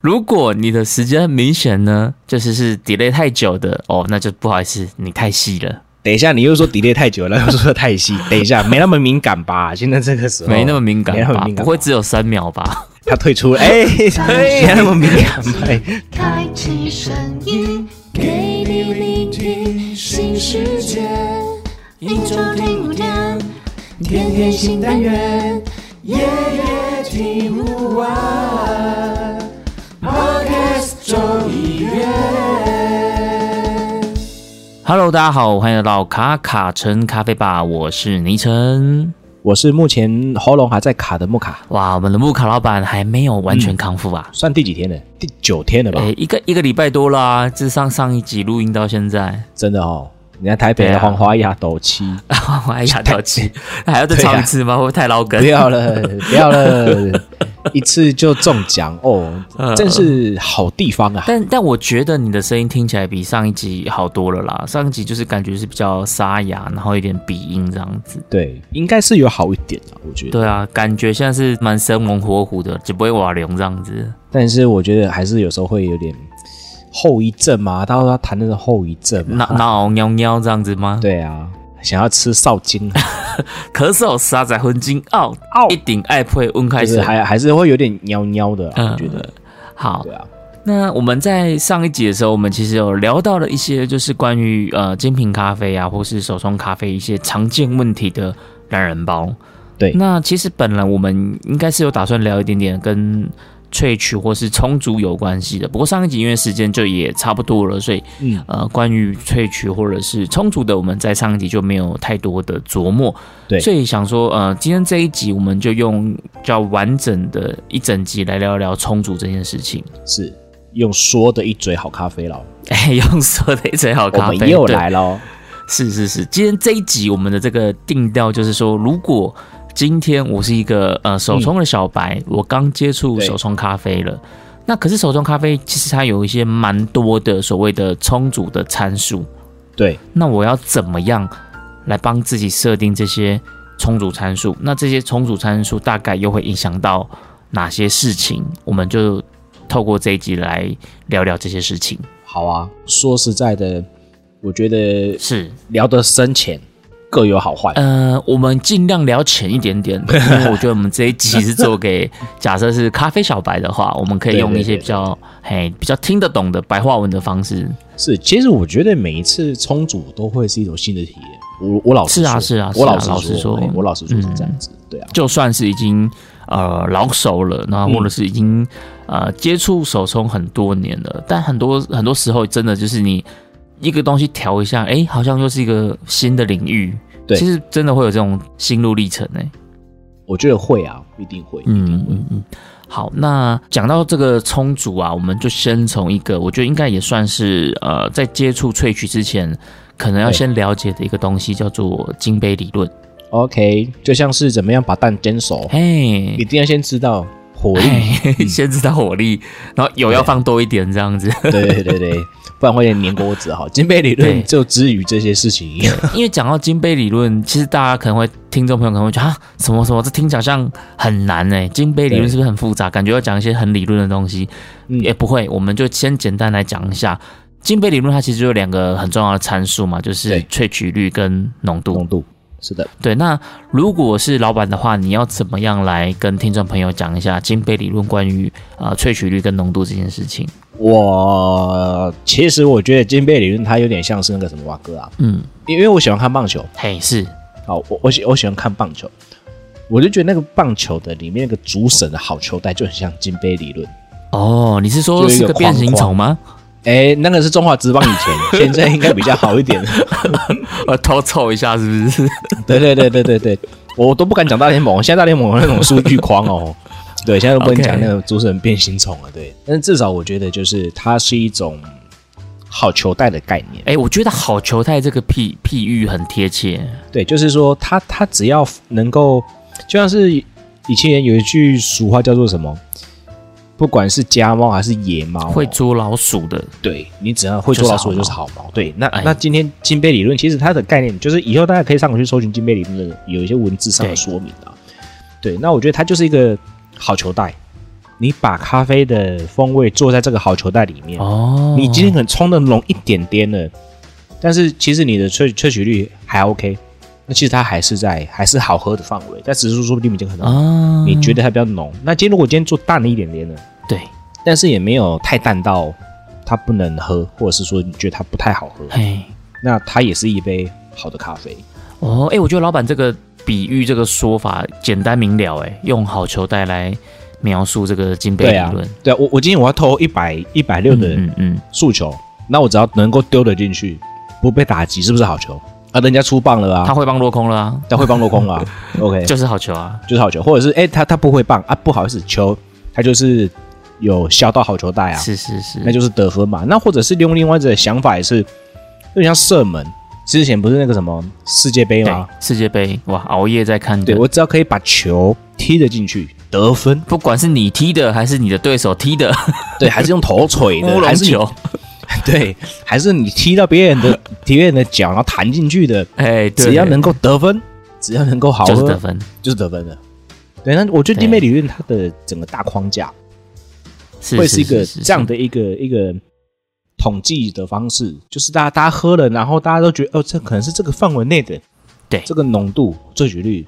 如果你的时间明显呢，就是是 delay 太久的哦，那就不好意思，你太细了。等一下，你又说 delay 太久了，又说太细。等一下，没那么敏感吧？现在这个时候没那么敏感吧？没那么敏感不会只有三秒吧？他退出了，哎，没那么敏感开启声音，给你聆听新世界。一周听五天，天天新单元，夜夜听不完。Hello，大家好，欢迎来到卡卡城咖啡吧，我是倪晨。我是目前喉咙还在卡的木卡，哇，我们的木卡老板还没有完全康复啊，算第几天了？第九天了吧？诶、一个一个礼拜多啦，自上上一集录音到现在，真的哦，你看台北的黄花亚斗七，我还哑掉气，还要再唱一次吗？会不会太老梗不？要了，不要了，一次就中奖哦，真是好地方啊！但但我觉得你的声音听起来比上一集好多了啦。上一集就是感觉是比较沙哑，然后有点鼻音这样子。对，应该是有好一点啊，我觉得。对啊，感觉现在是蛮生龙活虎的，就不会瓦凉这样子。但是我觉得还是有时候会有点后遗症嘛，他说他谈那个后遗症嘛。脑脑喵喵这样子吗？对啊，想要吃少精，咳嗽沙仔昏金哦，一顶爱配温开始。就是还还是会有点喵喵的、啊，我觉得。好对，啊，那我们在上一集的时候，我们其实有聊到了一些就是关于呃精品咖啡啊，或是手冲咖啡一些常见问题的懒人包。对那其实本来我们应该是有打算聊一点点跟萃取或是充足有关系的，不过上一集因为时间就也差不多了，所以嗯，呃关于萃取或者是充足的，我们在上一集就没有太多的琢磨。对所以想说呃今天这一集我们就用比较完整的一整集来聊聊充足这件事情。是用说的一嘴好咖啡了，哎，用说的一嘴好咖啡，们又对来喽。是是是，今天这一集我们的这个定调就是说，如果今天我是一个呃手冲的小白，我刚接触手冲咖啡了，那可是手冲咖啡其实它有一些蛮多的所谓的冲煮的参数，对，那我要怎么样来帮自己设定这些冲煮参数？那这些冲煮参数大概又会影响到哪些事情？我们就透过这一集来聊聊这些事情。好啊。说实在的，我觉得是，聊得深浅各有好坏。呃，我们尽量聊浅一点点，因为我觉得我们这一集是做给假设是咖啡小白的话，我们可以用一些比较嘿比较听得懂的白话文的方式。是，其实我觉得每一次冲煮都会是一种新的体验。我我老是啊是啊我老老实说哎我老实说这样子。对啊，就算是已经呃老手了，那或者是已经、呃接触手冲很多年了，但很多很多时候真的就是你一个东西调一下，哎，好像又是一个新的领域。对其实真的会有这种心路历程哎、我觉得会啊，一定会。嗯嗯嗯。好，那讲到这个充足啊，我们就先从一个我觉得应该也算是呃在接触萃取之前，可能要先了解的一个东西，叫做金杯理论。OK，就像是怎么样把蛋煎熟，嘿一，定要先知道火力。嘿先知道火力，然后油要放多一点，这样子。对对对对，不然会有点粘锅子哈。金杯理论就之于这些事情。因为讲到金杯理论，其实大家可能会听众朋友可能会觉得啊，什么什么，这听起来好像很难哎。金杯理论是不是很复杂？感觉要讲一些很理论的东西，嗯也不会。我们就先简单来讲一下金杯理论，它其实有两个很重要的参数嘛，就是萃取率跟浓度。浓度是的，对，那如果是老板的话，你要怎么样来跟听众朋友讲一下金杯理论关于呃萃取率跟浓度这件事情？我其实我觉得金杯理论它有点像是那个什么瓦哥啊，嗯，因为我喜欢看棒球，嘿，是。好，我我喜我喜欢看棒球，我就觉得那个棒球的里面那个主审的好球带就很像金杯理论。哦，你是说是个变形虫吗？哎，那个是中华职棒以前，现在应该比较好一点。我偷凑一下，是不是？对对对对对对，我都不敢讲大联盟，现在大联盟有那种数据框哦。对，现在都不能讲那个主持人变形虫了。对，但是至少我觉得就是它是一种好球带的概念。哎、我觉得好球带这个譬譬喻很贴切。对，就是说它它只要能够，就像是以前有一句俗话叫做什么，不管是家猫还是野猫哦，会捉老鼠的，对你只要会捉老鼠的就是好猫。对，那哎。那今天金杯理论其实它的概念就是以后大家可以上网去搜寻金杯理论的有一些文字上的说明啊。对，那我觉得它就是一个好球袋，你把咖啡的风味做在这个好球袋里面，哦，你今天可能冲的浓一点点了，但是其实你的萃萃取率还 OK，那其实它还是在还是好喝的范围，但只是说不定已经很浓，啊，你觉得它比较浓。那今天如果今天做淡了一点点呢，对，但是也没有太淡到它不能喝，或者是说你觉得它不太好喝，嘿，那它也是一杯好的咖啡。哦，哎，我觉得老板这个比喻这个说法简单明了，哎，用好球袋来描述这个金杯理论，，对啊，我我今天我要投一百一百六的嗯嗯，诉求，那我只要能够丢得进去，不被打击，是不是好球？啊，人家出棒了啊，他会帮落空了啊，他会棒落空了啊，OK，就是好球啊，就是好球，或者是哎、他他不会棒啊，不好意思，球他就是有削到好球带啊，是是是，那就是得分嘛。那或者是用另外一种想法也是，有点像射门。之前不是那个什么世界杯吗？世界杯。哇，熬夜在看，对我只要可以把球踢得进去，得分，不管是你踢的还是你的对手踢的。对，还是用头锤的，乌龙还是球，对，还是你踢到别人的踢 别人的脚，然后弹进去的，哎，对只要能够得分，只要能够好喝，就是得分，就是得分的。对，那我觉得对弟妹理论它的整个大框架会是一个这样的一个一个统计的方式，就是大家大家喝了，然后大家都觉得哦，这可能是这个范围内的，对这个浓度醉酒率，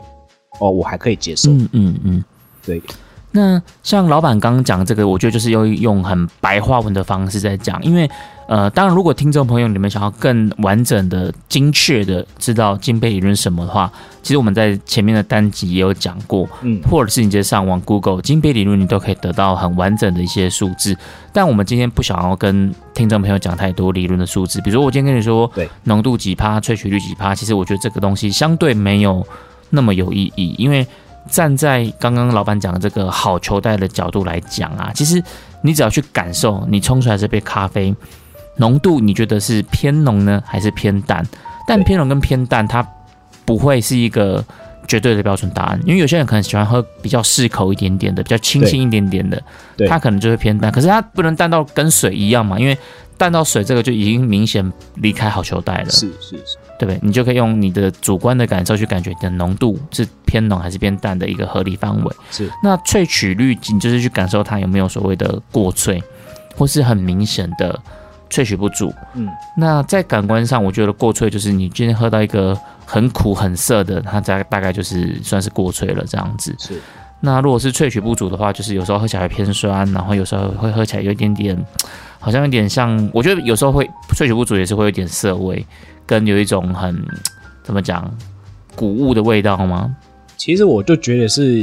哦，我还可以接受。嗯嗯嗯。对，那像老板刚刚讲这个，我觉得就是要用很白话文的方式在讲，因为呃，当然如果听众朋友你们想要更完整的、精确的知道金杯理论什么的话，其实我们在前面的单集也有讲过，嗯，或者是你直接上网 Google 金杯理论，你都可以得到很完整的一些数字。但我们今天不想要跟听众朋友讲太多理论的数字，比如说我今天跟你说对浓度几趴、萃取率几趴，其实我觉得这个东西相对没有那么有意义，因为站在刚刚老板讲的这个好球袋的角度来讲啊，其实你只要去感受你冲出来这杯咖啡浓度，你觉得是偏浓呢，还是偏淡？但偏浓跟偏淡，它不会是一个绝对的标准答案，因为有些人可能喜欢喝比较适口一点点的，比较清新一点点的，它可能就会偏淡。可是它不能淡到跟水一样嘛，因为淡到水这个就已经明显离开好球袋了。是是是，对不对？你就可以用你的主观的感受去感觉你的浓度是偏浓还是偏淡的一个合理范围。是那萃取率，你就是去感受它有没有所谓的过萃，或是很明显的萃取不足。嗯，那在感官上，我觉得过萃就是你今天喝到一个很苦很涩的，它大大概就是算是过萃了这样子。是那如果是萃取不足的话，就是有时候喝起来偏酸，然后有时候会喝起来有一点点，好像有点像，我觉得有时候会萃取不足也是会有点涩味，跟有一种很怎么讲谷物的味道吗？其实我就觉得是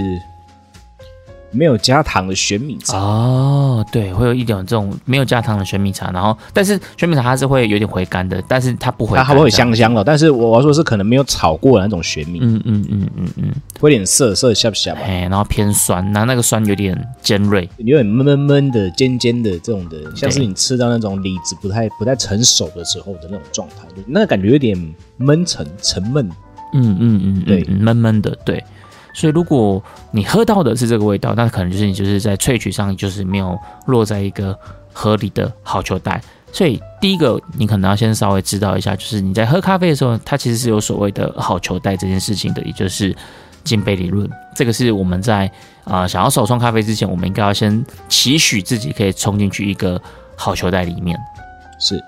没有加糖的玄米茶，哦，对，会有一点这种没有加糖的玄米茶，然后但是玄米茶它是会有点回甘的，但是它不回甘，它还会香香的，但是我要说是可能没有炒过的那种玄米，嗯嗯嗯嗯。嗯，会有点涩涩下不下吧，哎，然后偏酸，然后那个酸有点尖锐，有点闷闷闷的、尖尖的这种的，像是你吃到那种李子不太不太成熟的时候的那种状态，就那个感觉有点闷沉、沉闷。嗯嗯嗯，对。嗯，闷闷的，对。所以如果你喝到的是这个味道，那可能就是你就是在萃取上就是没有落在一个合理的好球袋。所以第一个，你可能要先稍微知道一下，就是你在喝咖啡的时候，它其实是有所谓的好球袋这件事情的，也就是金杯理论。这个是我们在啊、想要手冲咖啡之前，我们应该要先期许自己可以冲进去一个好球袋里面。是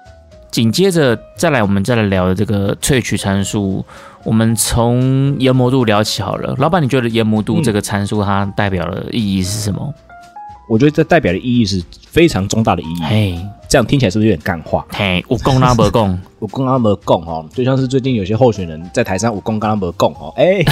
紧接着再来，我们再来聊的这个萃取参数，我们从研磨度聊起好了。老板，你觉得研磨度嗯这个参数它代表的意义是什么？我觉得这代表的意义是非常重大的意义。嘿，这样听起来是不是有点干话？嘿，我公拉不公，我刚刚没供哦，就像是最近有些候选人在台上，我刚刚没供哦，哎，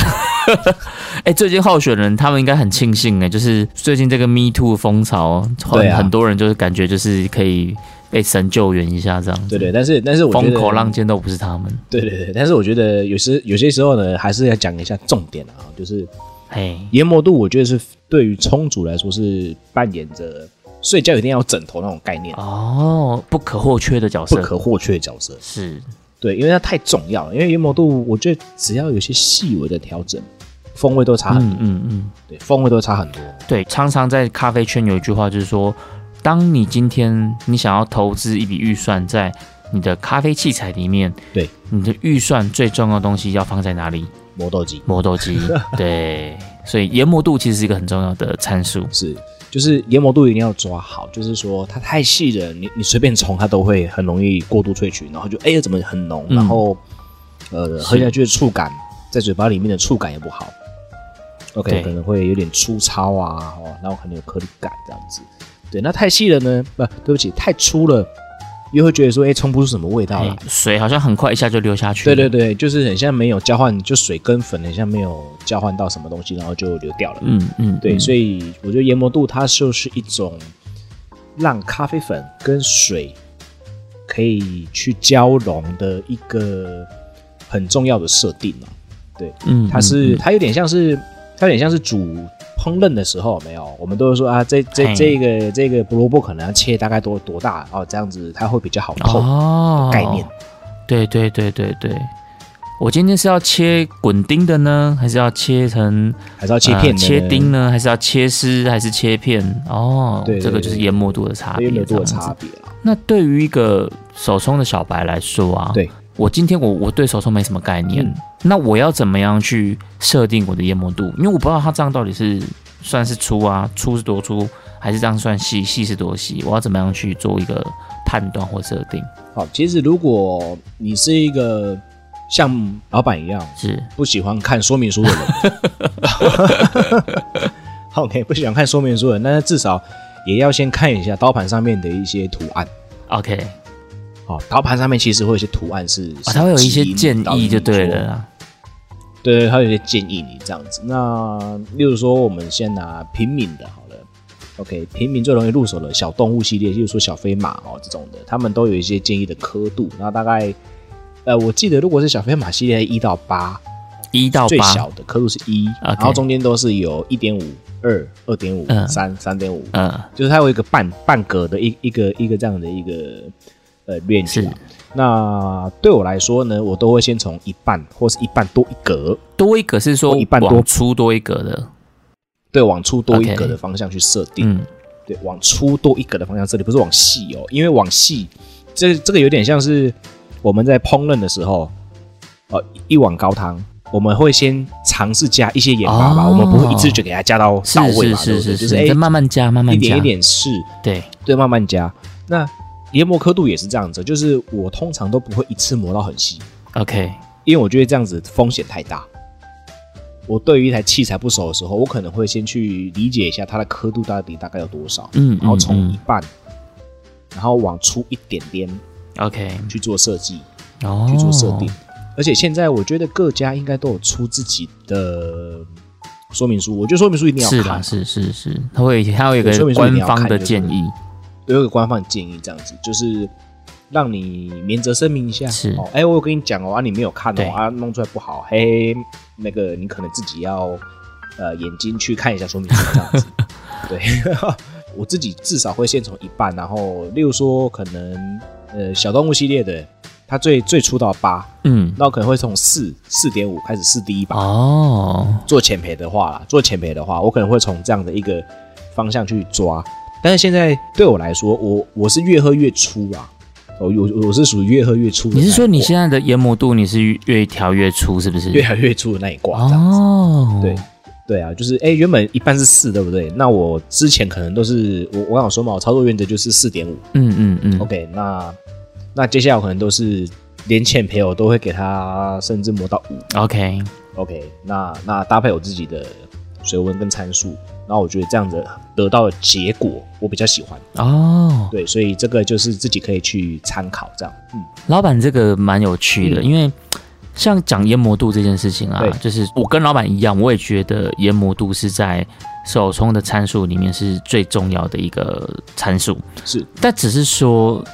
哎，最近候选人他们应该很庆幸哎，就是最近这个 Me Too 风潮，很、啊很多人就是感觉就是可以被神救援一下这样子。对对，但是但是我觉得风口浪尖都不是他们。对对对，但是我觉得有时有些时候呢，还是要讲一下重点啊，就是嘿，研磨度，我觉得是对于充足来说是扮演着睡觉一定要枕头那种概念，哦，不可或缺的角色，不可或缺的角色。是对，因为它太重要了。因为研磨度，我觉得只要有些细微的调整，风味都差很多。嗯嗯嗯。对，风味都差很多。对，常常在咖啡圈有一句话，就是说，当你今天你想要投资一笔预算在你的咖啡器材里面，对，你的预算最重要的东西要放在哪里？磨豆机，磨豆机。对，所以研磨度其实是一个很重要的参数。是，就是研磨度一定要抓好，就是说它太细了，你你随便冲它都会很容易过度萃取，然后就哎、怎么很浓，嗯然后呃喝下去的触感，在嘴巴里面的触感也不好。OK，对可能会有点粗糙啊，哦，然后可能有颗粒感这样子。对，那太细了呢？不，对不起，太粗了，又会觉得说，哎、冲不出什么味道来哎。水好像很快一下就流下去。对对，对，就是很像没有交换，就水跟粉很像没有交换到什么东西，然后就流掉了。嗯嗯，对，嗯所以我觉得研磨度它就是一种让咖啡粉跟水可以去交融的一个很重要的设定啊。嗯，它是嗯它有点像是它有点像是煮烹饪的时候有没有，我们都是说啊，这这嘿这个这个胡萝卜可能要切大概多多大哦，这样子它会比较好透。哦概念。对对对对对，我今天是要切滚丁的呢，还是要切成还是要切片切丁呢，还是要切丝，还是切片？哦，对对这个就是对研磨度的差别，研磨度的差别啊。那对于一个手冲的小白来说啊，对我今天我我对手冲没什么概念，嗯那我要怎么样去设定我的研磨度？因为我不知道它这样到底是算是粗啊，粗是多粗，还是这样算细，细是多细？我要怎么样去做一个判断或设定？好，其实如果你是一个像老板一样是不喜欢看说明书的人，OK，不喜欢看说明书的人，那至少也要先看一下刀盘上面的一些图案。OK，好，刀盘上面其实会有一些图案是，啊，它会有一些建议就对了啦。对对，它有一些建议你这样子。那例如说，我们先拿平民的好了，OK，平民最容易入手的小动物系列，例如说小飞马哦这种的，他们都有一些建议的刻度。那大概，呃，我记得如果是小飞马系列一到八，最一到最，小的刻度是一然后中间都是有一点五、二、二点五、嗯三、三点五，嗯，就是它有一个半半格的一一个一个这样的一个呃 range 是啊。那对我来说呢，我都会先从一半或是一半多一格，多一格是说一半多往粗多一格的，对，往粗多一格的方向去设定。嗯，对，往粗多一格的方向设定，不是往细哦，因为往细，这这个有点像是我们在烹饪的时候，呃，一碗高汤，我们会先尝试加一些盐巴吧，哦我们不会一次就给它加到是到位嘛，是是是，对不对？就是是哎再，慢慢加，慢慢加，一点一点试，对，对，慢慢加。那研磨刻度也是这样子，就是我通常都不会一次磨到很细，OK，因为我觉得这样子风险太大。我对于一台器材不熟的时候，我可能会先去理解一下它的刻度到底大概有多少，嗯，然后从嗯一半，然后往出一点点嗯 OK，去做设计、哦，去做设定。而且现在我觉得各家应该都有出自己的说明书，我觉得说明书一定要看是啦，，是是是，它会它会有一个官方的建议，有一个官方建议这样子，就是让你免责声明一下，是。哦，哎，我有跟你讲哦，啊，你没有看对。哦，啊，弄出来不好，嘿，那个你可能自己要呃眼睛去看一下说明书这样子，对，我自己至少会先从一半，然后例如说可能呃小动物系列的，它最最初到八，嗯，那我可能会从四四点五开始试第一把，哦，做浅培的话啦，做浅培的话，我可能会从这样的一个方向去抓。但是现在对我来说，我我是越喝越粗啊，我我我是属于越喝越粗。你是说你现在的研磨度你是越调越粗，是不是？越调越粗的那一挂？这样子，哦，对对啊，就是哎，原本一般是四，对不对？那我之前可能都是我我想说嘛，我操作原则就是四点五。嗯嗯嗯 OK，那那接下来我可能都是连浅培我都会给他甚至磨到五。，OK，OK，那那搭配我自己的水温跟参数，然后我觉得这样子得到的结果我比较喜欢，哦，对，所以这个就是自己可以去参考这样，嗯，老板这个蛮有趣的，嗯。因为像讲研磨度这件事情啊，就是我跟老板一样，我也觉得研磨度是在手冲的参数里面是最重要的一个参数。是。但只是说，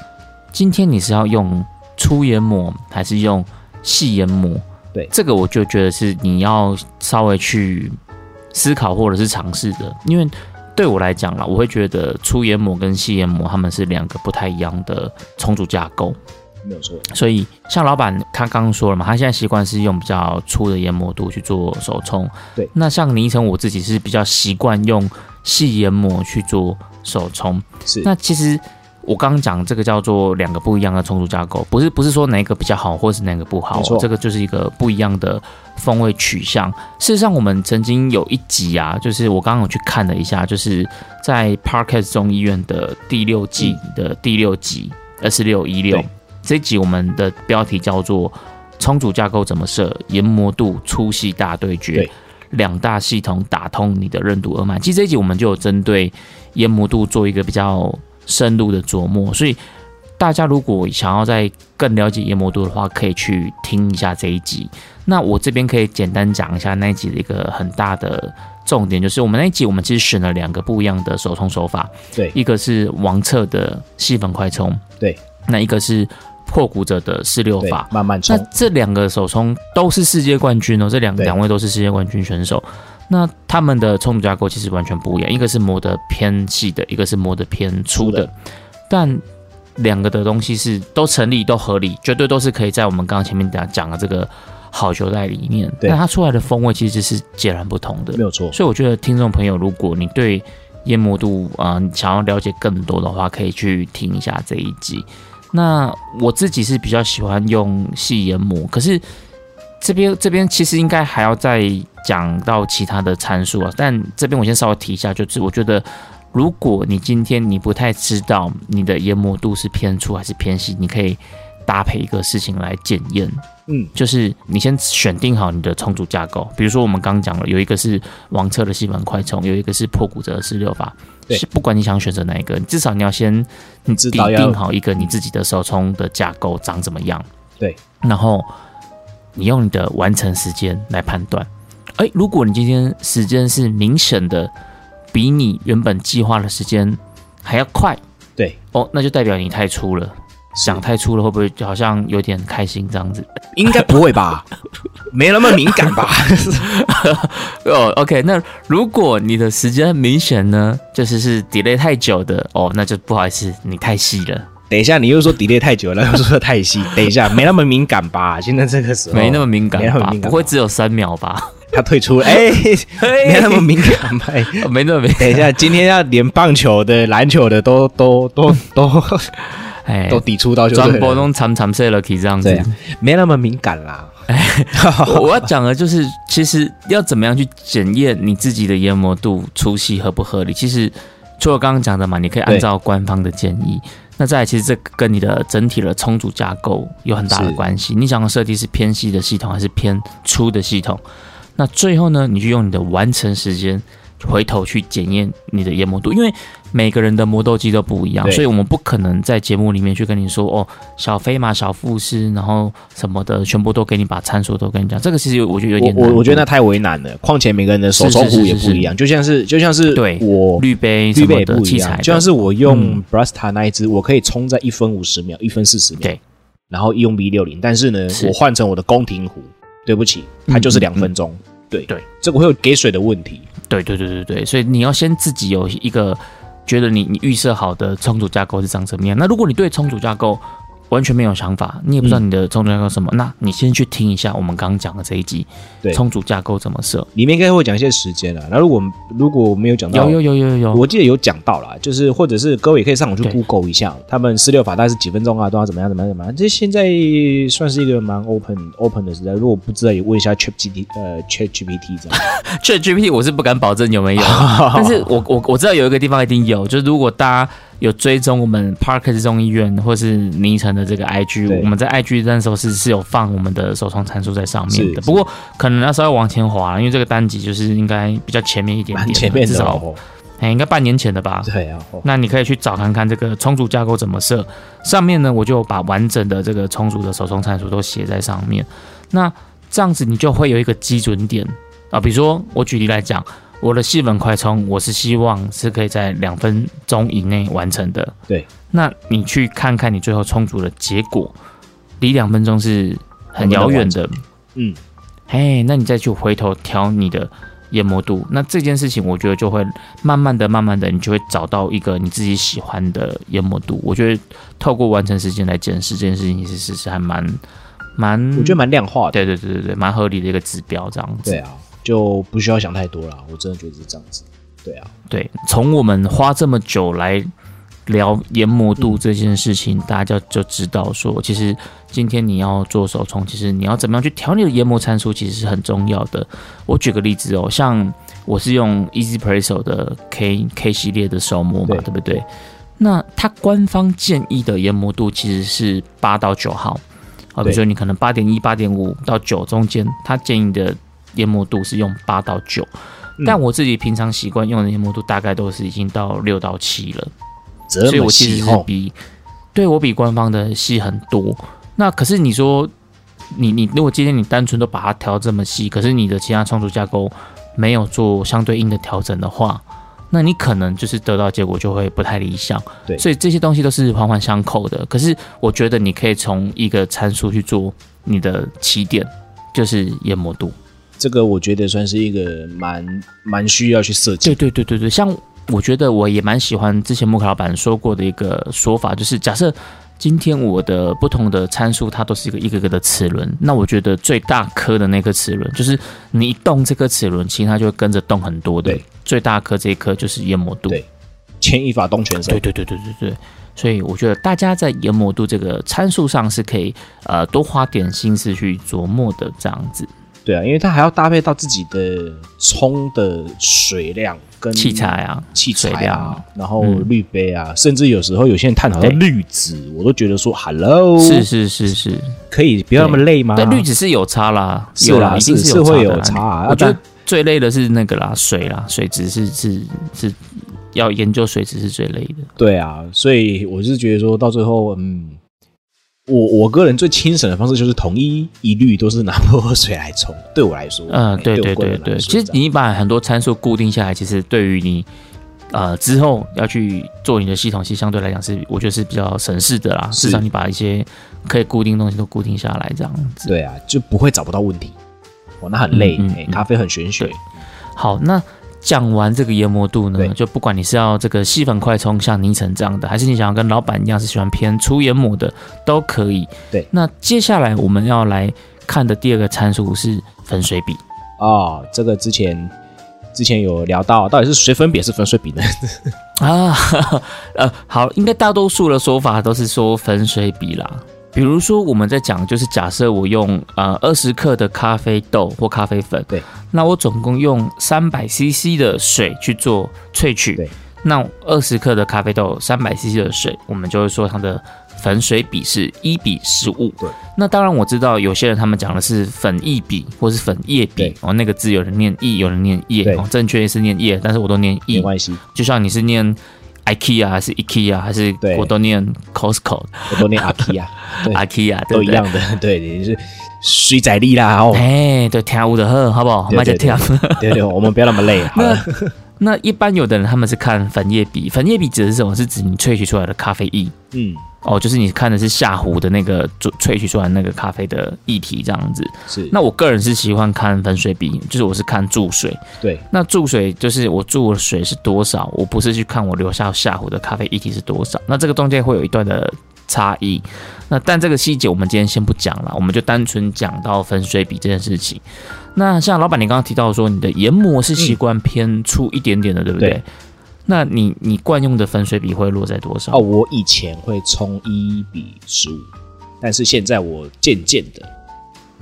今天你是要用粗研磨还是用细研磨？对。这个我就觉得是你要稍微去思考或者是尝试的，因为对我来讲啦，我会觉得粗研磨跟细研磨他们是两个不太一样的重组架构。没有错，所以像老板他刚刚说了嘛，他现在习惯是用比较粗的研磨度去做手冲。对那像倪成我自己是比较习惯用细研磨去做手冲。是那其实我刚刚讲这个叫做两个不一样的冲煮架构，不是不是说哪一个比较好，或是哪个不好这个就是一个不一样的风味取向。事实上，我们曾经有一集啊，就是我刚刚有去看了一下，就是在 Parkes 中医院的第六季的第六集二十六一六这一集，我们的标题叫做“冲煮架构怎么设，研磨度粗细大对决对”。两大系统打通你的任督二脉。其实这一集我们就有针对研磨度做一个比较深入的琢磨，所以大家如果想要再更了解研磨度的话，可以去听一下这一集。那我这边可以简单讲一下那一集的一个很大的重点，就是我们那一集我们其实选了两个不一样的手冲手法，对一个是王策的细粉快冲，对，那一个是破骨者的四六法，。慢慢冲，那这两个手冲都是世界冠军哦，这两对两位都是世界冠军选手。那他们的冲煮架构其实完全不一样，一个是磨得偏细的，一个是磨得偏粗的，但两个的东西是都成立、都合理，绝对都是可以在我们刚刚前面讲讲的这个好球袋里面。对但它出来的风味其实是截然不同的没。有错，所以我觉得听众朋友，如果你对研磨度啊、呃想要了解更多的话，可以去听一下这一集。那我自己是比较喜欢用细研磨，可是这边这边其实应该还要再讲到其他的参数啊，但这边我先稍微提一下，就是我觉得。如果你今天你不太知道你的研磨度是偏粗还是偏细，你可以搭配一个事情来检验，嗯，就是你先选定好你的重组架构，比如说我们刚刚讲了，有一个是王策的细粉快充，有一个是破骨折的四六法。对是不管你想选择哪一个，至少你要先你底知道要定好一个你自己的手冲的架构长怎么样。对，然后你用你的完成时间来判断。哎，如果你今天时间是明显的比你原本计划的时间还要快，对，哦，那就代表你太粗了。想太粗了，会不会就好像有点开心这样子？应该不会吧？没那么敏感吧？哦，OK，那如果你的时间明显呢，就是是 delay 太久的哦，那就不好意思，你太细了，等一下，你又说 delay 太久了，又说太细。等一下，没那么敏感吧？现在这个时候没那么敏感吧？没那么敏感不会只有三秒吧？他退出了，哎、没那么敏感吧？没那么敏感等一下，今天要连棒球的、篮球的都都都都哎，都抵触到就转。播中惨惨碎了，可以这样子没那么敏感啦。我我要讲的就是，其实要怎么样去检验你自己的研磨度粗细合不合理？其实除了刚刚讲的嘛，你可以按照官方的建议。那再来，其实这跟你的整体的充足架构有很大的关系。你想要设计是偏细的系统还是偏粗的系统？那最后呢，你就用你的完成时间回头去检验你的研磨度，因为每个人的磨豆机都不一样，所以我们不可能在节目里面去跟你说哦，小飞马、小富士，然后什么的，全部都给你把参数都跟你讲。这个其实我觉得有点难我我觉得那太为难了。况且每个人的手冲壶也不一样，就像是就像是对。我滤杯滤杯不一样，器材，就像是我用嗯。Brasta 那一支，我可以冲在一分五十秒、一分四十秒，对，然后用 B 六零，但是呢，是。我换成我的宫廷壶，对不起，它就是两分钟，对。对，这个会有给水的问题，对对对对对，所以你要先自己有一个觉得你你预设好的充足架构是长什么样。那如果你对充足架构完全没有想法，你也不知道你的冲煮架构什么，那你先去听一下我们刚刚讲的这一集，对冲煮架构怎么设。里面应该会讲一些时间啊。那如果如果没有讲到，有有有有有有，我记得有讲到啦，就是或者是各位也可以上网去对 Google 一下，他们四六法大概是几分钟啊，都要怎么样怎么样怎么样。这现在算是一个蛮 open open 的时代，如果不知道也问一下 Chat GPT 呃 Chat GPT 这样。Chat GPT 我是不敢保证有没有，但是我我我知道有一个地方一定有，就是如果大家有追踪我们 Parkes 中医院或是尼城的这个 IG，我们在 IG 那时候是是有放我们的手冲参数在上面的，不过可能要稍微往前滑，因为这个单集就是应该比较前面一点点前面至少哎应该半年前的吧。对啊，哦。那你可以去找看看这个充足架构怎么设，上面呢我就把完整的这个充足的手冲参数都写在上面。那这样子你就会有一个基准点。啊，比如说我举例来讲，我的细粉快充，我是希望是可以在两分钟以内完成的。对，那你去看看你最后充足的结果，离两分钟是很遥远的。嗯，嘿，那你再去回头调你的研磨度，那这件事情我觉得就会慢慢的、慢慢的，你就会找到一个你自己喜欢的研磨度。我觉得透过完成时间来检视这件事情，其实是还蛮蛮，我觉得蛮量化的。对对对对对，蛮合理的一个指标，这样子。对啊，就不需要想太多了。我真的觉得是这样子。对啊，对，从我们花这么久来聊研磨度这件事情，大家就就知道说，其实今天你要做手冲，其实你要怎么样去调你的研磨参数，其实是很重要的。我举个例子哦，像我是用 Easy Presso 的 K K 系列的手磨嘛，对对不对？那它官方建议的研磨度其实是八到九号，啊，比如说你可能八点一、八点五到九中间，它建议的研磨度是用八到九、嗯但我自己平常习惯用的研磨度大概都是已经到六到七了，所以我其实是比对我比官方的细很多。那可是你说，你你如果今天你单纯都把它调这么细，可是你的其他创作架构没有做相对应的调整的话，那你可能就是得到结果就会不太理想。对所以这些东西都是环环相扣的。可是我觉得你可以从一个参数去做你的起点，就是研磨度。这个我觉得算是一个蛮蛮需要去设计对。对对对对，像我觉得我也蛮喜欢之前木卡老板说过的一个说法，就是假设今天我的不同的参数它都是一个一个个的齿轮，那我觉得最大颗的那颗齿轮，就是你一动这颗齿轮，其实它就会跟着动很多的对。最大颗这一颗就是研磨度。对牵一发动全身对。对对对对对。所以我觉得大家在研磨度这个参数上是可以呃多花点心思去琢磨的这样子。对啊，因为它还要搭配到自己的冲的水量跟器材啊，器材啊，然后嗯。滤杯啊，甚至有时候有些人探讨到对。滤纸，我都觉得说，Hello，是是是是，可以不要那么累吗？但滤纸是有差啦，是有啦，一定是是会有差啊我觉得最累的是那个啦，水啦，水质是是是要研究水质是最累的。对啊，所以我是觉得说到最后，嗯，我我个人最轻省的方式就是统一一律都是拿薄荷水来冲，对我来说，嗯，哎对对对对，其实你把很多参数固定下来，其实对于你呃之后要去做你的系统，其实相对来讲是我觉得是比较省事的啦。至少你把一些可以固定的东西都固定下来，这样子。对啊，就不会找不到问题。哦，那很累，咖啡很玄学，好，那讲完这个研磨度呢，就不管你是要这个细粉快冲像泥城这样的，还是你想要跟老板一样是喜欢偏粗研磨的，都可以。对那接下来我们要来看的第二个参数是粉水比。哦，这个之前之前有聊到，到底是水粉比还是粉水比呢？啊，呃，好，应该大多数的说法都是说粉水比啦。比如说我们在讲，就是假设我用呃二十克的咖啡豆或咖啡粉，对，那我总共用三百 CC 的水去做萃取，对，那二十克的咖啡豆，三百 CC 的水，我们就会说它的粉水比是一比十五。对，那当然我知道有些人他们讲的是粉液比或是粉液比，哦，那个字有人念液，有人念液对，哦，正确是念液，但是我都念液，没关系，就像你是念 IKEA 还是 IKEA 还是对我都念 Costco、我都念阿 K 啊，对 IKEA 对不对？都一样的，对，你是水仔力啦，哦，哎，对，跳舞的喝好不好？慢点跳。对对，我们不要那么累，好了，那一般有的人他们是看粉叶比，粉叶比指的是什么？是指你萃取出来的咖啡液嗯，哦，就是你看的是下壶的那个萃萃取出来那个咖啡的液体这样子。是，那我个人是喜欢看粉水比，就是我是看注水。对，那注水就是我注的水是多少，我不是去看我留下下壶的咖啡液体是多少。那这个中间会有一段的差异。那但这个细节我们今天先不讲了，我们就单纯讲到粉水比这件事情。那像老板你刚刚提到说你的研磨是习惯偏粗一点点的，对不对？对那你你惯用的粉水比会落在多少？哦，我以前会冲一比十五，但是现在我渐渐的，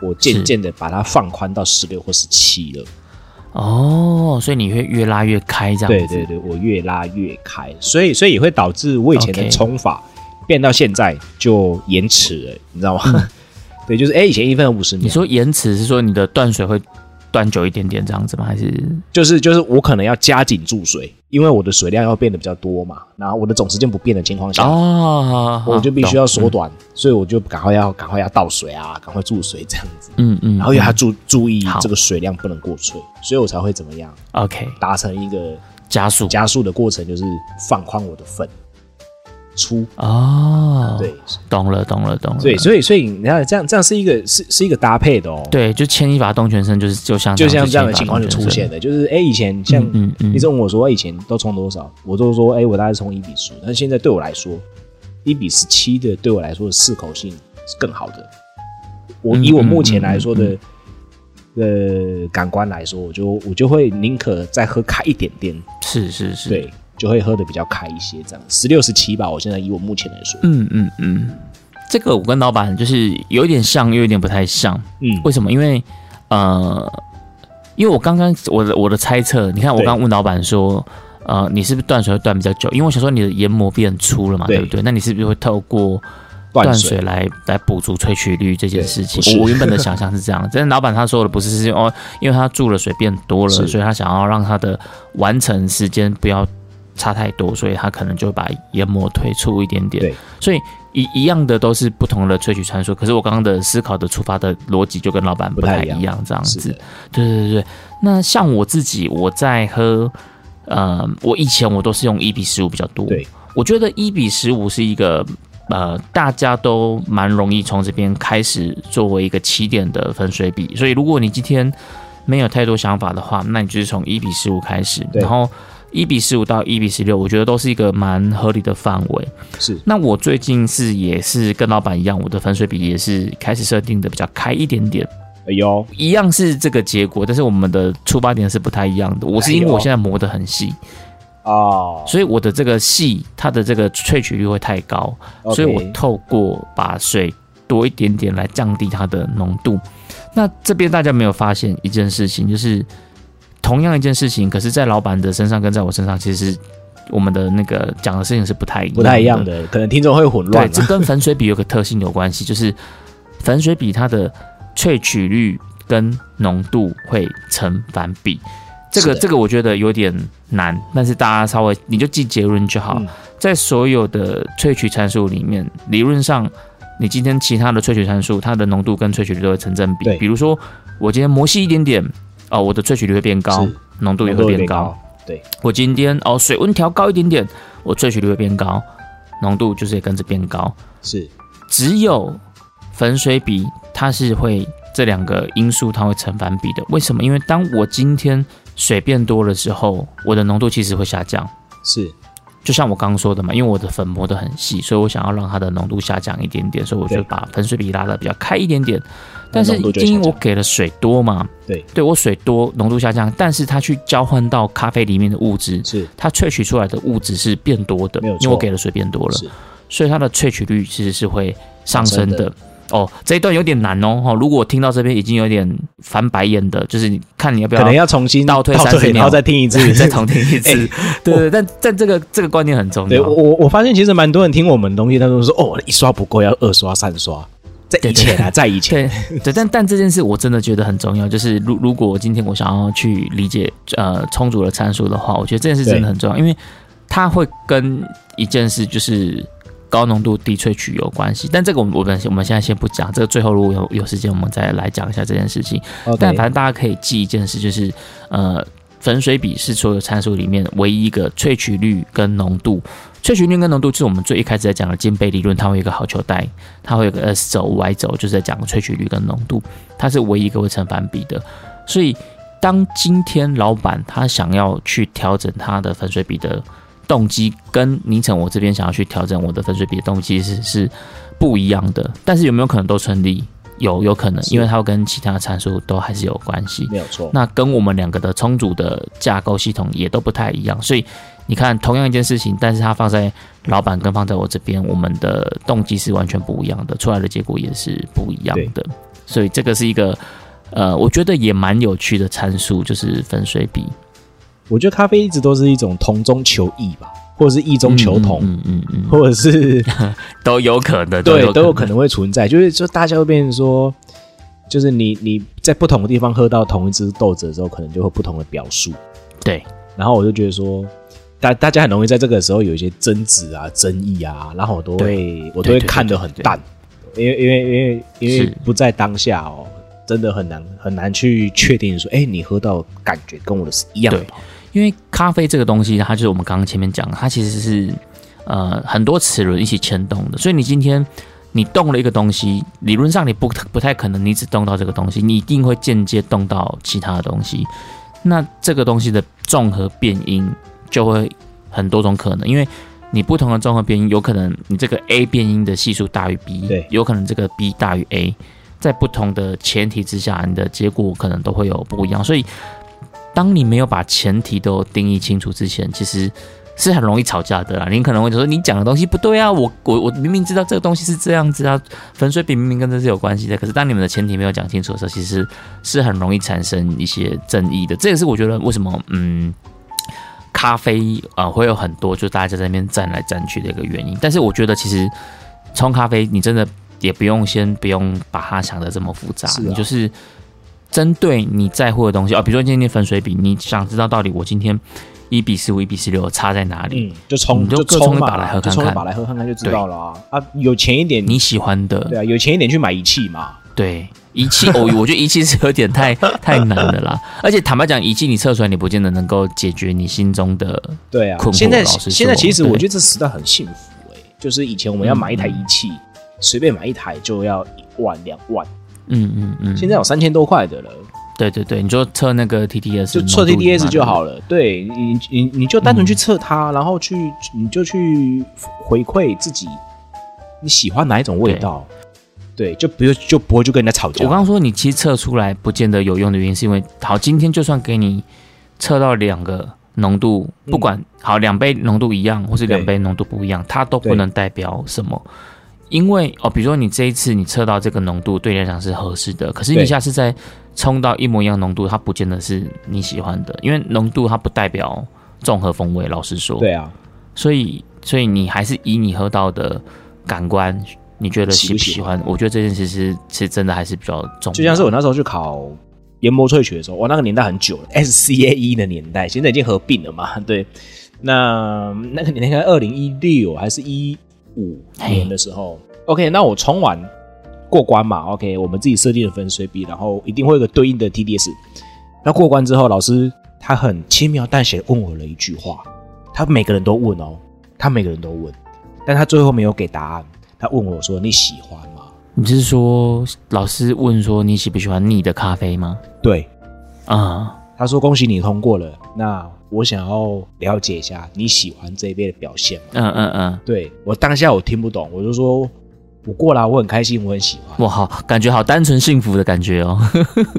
我渐渐的把它放宽到十六或十七了。哦，所以你会越拉越开这样子。对对对，我越拉越开，所以所以也会导致我以前的冲法变到现在就延迟了，你知道吗？对，就是哎，以前一分五十秒，你说延迟是说你的断水会断久一点点这样子吗？还是？就是就是我可能要加紧注水，因为我的水量要变得比较多嘛，然后我的总时间不变的情况下，哦，我就必须要缩懂。短，所以我就赶快要赶快要倒水啊，赶快注水这样子，嗯嗯，然后要注注意这个水量不能过脆，所以我才会怎么样 OK 达成一个加速。加速的过程，就是放宽我的粉出，哦，对，懂了懂了懂了。对，所以所以你看这样这样是一个是是一个搭配的哦，对，就牵一发动全身，就是就像就像这样的情况就出现了，就是哎以前像嗯嗯嗯。你问我说以前都冲多少，我都说哎我大概冲一比十，但现在对我来说一比十七的对我来说的适口性是更好的。我嗯以我目前来说嗯。的呃感官来说，我就我就会宁可再喝开一点点，是是是，对，就会喝的比较开一些，这样十六十七吧。我现在以我目前来说，嗯嗯嗯，这个我跟老板就是有一点像，又有点不太像。嗯，为什么？因为呃，因为我刚刚我的我的猜测，你看我刚刚问老板说，呃，你是不是断水会断比较久？因为我想说你的研磨变粗了嘛，对对不对？那你是不是会透过断水来来补足萃取率这件事情我原本的想象是这样，但是老板他说的不是是哦，因为他注了水变多了，所以他想要让他的完成时间不要差太多，所以他可能就把研磨推出一点点对。所以一一样的都是不同的萃取参数，可是我刚刚的思考的出发的逻辑就跟老板不太一样，这样子对对对对，那像我自己，我在喝，呃，我以前我都是用一比十五比较多。对，我觉得一比十五是一个，呃，大家都蛮容易从这边开始作为一个起点的分水比。所以如果你今天没有太多想法的话，那你就是从一比十五开始，然后一比十五到一比十六，我觉得都是一个蛮合理的范围。是那我最近是也是跟老板一样，我的粉水比也是开始设定的比较开一点点。哎呦，一样是这个结果，但是我们的出发点是不太一样的。我是因为我现在磨得很细，哦，所以我的这个细，它的这个萃取率会太高所以我透过把水多一点点来降低它的浓度。那这边大家没有发现一件事情，就是同样一件事情，可是在老板的身上跟在我身上，其实我们的那个讲的事情是不太一样不太一样。的，可能听众会混对，乱啊。这跟粉水比有个特性有关系，就是粉水比它的萃取率跟浓度会成反比。这个这个我觉得有点难，但是大家稍微你就记结论就好。嗯在所有的萃取参数里面，理论上你今天其他的萃取参数，它的浓度跟萃取率都会成正比。比如说我今天磨细一点点，哦，我的萃取率会变高，浓度也会变高。，对，我今天哦水温调高一点点，我萃取率会变高，浓度就是也跟着变高。是只有粉水比它是会这两个因素它会成反比的。为什么？因为当我今天水变多的时候，我的浓度其实会下降。是，就像我刚刚说的嘛，因为我的粉磨得很细，所以我想要让它的浓度下降一点点，所以我就把粉水比拉的比较开一点点。但是因为我给了水多嘛，对，对我水多，浓度下降，但是它去交换到咖啡里面的物质，是它萃取出来的物质是变多的，因为我给了水变多了。所以它的萃取率其实是会上升的。哦，这一段有点难哦。哈，如果我听到这边已经有点翻白眼的，就是你看你要不要可能要重新倒退三十秒然后再听一次，再重听一次？对对，但但这个这个观念很重要。对我我我发现其实蛮多人听我们的东西，他都说哦，一刷不够要二刷三刷。在以前啊，在以前，对对，但但这件事我真的觉得很重要。就是如如果今天我想要去理解呃充足的参数的话，我觉得这件事真的很重要，因为它会跟一件事就是高浓度低萃取有关系。但这个我们我们我们现在先不讲，这个最后如果有有时间我们再来讲一下这件事情。但反正大家可以记一件事，就是呃，粉水比是所有参数里面唯一一个萃取率跟浓度。萃取率跟浓度就是我们最一开始在讲的金杯理论，它会有一个好球带，它会有个 S 轴、Y 轴，就是在讲萃取率跟浓度，它是唯一一个会成反比的。所以，当今天老板他想要去调整他的粉水比的动机，跟宁晨我这边想要去调整我的分水比的动机是是不一样的。但是有没有可能都成立？有，有可能，因为它会跟其他参数都还是有关系。没有错。那跟我们两个的充足的架构系统也都不太一样，所以你看，同样一件事情，但是它放在老板跟放在我这边，我们的动机是完全不一样的，出来的结果也是不一样的。所以这个是一个呃，我觉得也蛮有趣的参数，就是分水比，我觉得咖啡一直都是一种同中求异吧，或者是异中求同，嗯嗯嗯嗯，或者是 都有可能，对都有可能会存在。就是说，大家会变成说，就是你你在不同的地方喝到同一支豆子的时候，可能就会不同的表述。对，然后我就觉得说，大大家很容易在这个时候有一些争执啊、争议啊，然后我都会我都会看得很淡，因为因为因为因为不在当下哦，真的很难很难去确定说，哎，你喝到感觉跟我的是一样的对。因为咖啡这个东西，它就是我们刚刚前面讲的，它其实是呃很多齿轮一起牵动的，所以你今天你动了一个东西，理论上你不不太可能你只动到这个东西，你一定会间接动到其他的东西。那这个东西的综合变音就会很多种可能，因为你不同的综合变音，有可能你这个 A 变音的系数大于 B，对有可能这个 B 大于 A，在不同的前提之下，你的结果可能都会有不一样。所以，当你没有把前提都定义清楚之前，其实是很容易吵架的啦。你可能会说你讲的东西不对啊，我我我明明知道这个东西是这样子啊，粉水饼明明跟这是有关系的，可是当你们的前提没有讲清楚的时候，其实是很容易产生一些争议的。这也是我觉得为什么嗯。咖啡啊、呃会有很多，就大家在那边站来站去的一个原因。但是我觉得其实冲咖啡，你真的也不用先不用把它想的这么复杂，啊你就是针对你在乎的东西哦，比如说今天粉水比，你想知道到底我今天一比十五、一比十六差在哪里？嗯，就冲你就各冲一把来喝就冲一看看把来喝看看就知道了啊啊！有钱一点，你喜欢的，对啊，有钱一点去买仪器嘛。对仪器哦，我觉得仪器是有点太 太难的啦。而且坦白讲，仪器你测出来，你不见得能够解决你心中的对啊，困惑现在现在其实我觉得这时代很幸福哎、就是以前我们要买一台仪器，随便买一台就要一万两万，嗯嗯嗯，现在有三千多块的了，对对对，你就测那个 TTS，就测 TDS 就好了。对你你你就单纯去测它，然后去你就去回馈自己你喜欢哪一种味道，对，就不用就不会就跟人家吵架。我刚刚说你其实测出来不见得有用的原因，是因为好，今天就算给你测到两个浓度，不管、好两杯浓度一样，或是两杯浓度不一样，它都不能代表什么。因为哦，比如说你这一次你测到这个浓度对你来讲是合适的，可是你下次再冲到一模一样浓度，它不见得是你喜欢的，因为浓度它不代表综合风味。老实说，对啊，所以所以你还是以你喝到的感官，你觉得喜不喜不喜喜欢？我觉得这件事是是真的还是比较重要。就像是我那时候去考研磨萃取的时候，哇，那个年代很久了，SCAE 的年代，现在已经合并了嘛，对。那那个年代应该二零一六还是一五年的时候，OK，那我冲完过关嘛，OK，我们自己设定的分水比，然后一定会有个对应的 TDS。那过关之后，老师他很轻描淡写的问我了一句话，他每个人都问哦，他每个人都问，但他最后没有给答案，他问我说：“你喜欢吗你是说老师问说你喜不喜欢你的咖啡吗？？”对，啊、他说：“恭喜你通过了。那我想要了解一下你喜欢这一杯的表现吗嗯嗯嗯，对我当下我听不懂，我就说我过了，我很开心，我很喜欢。哇，好，感觉好单纯幸福的感觉哦。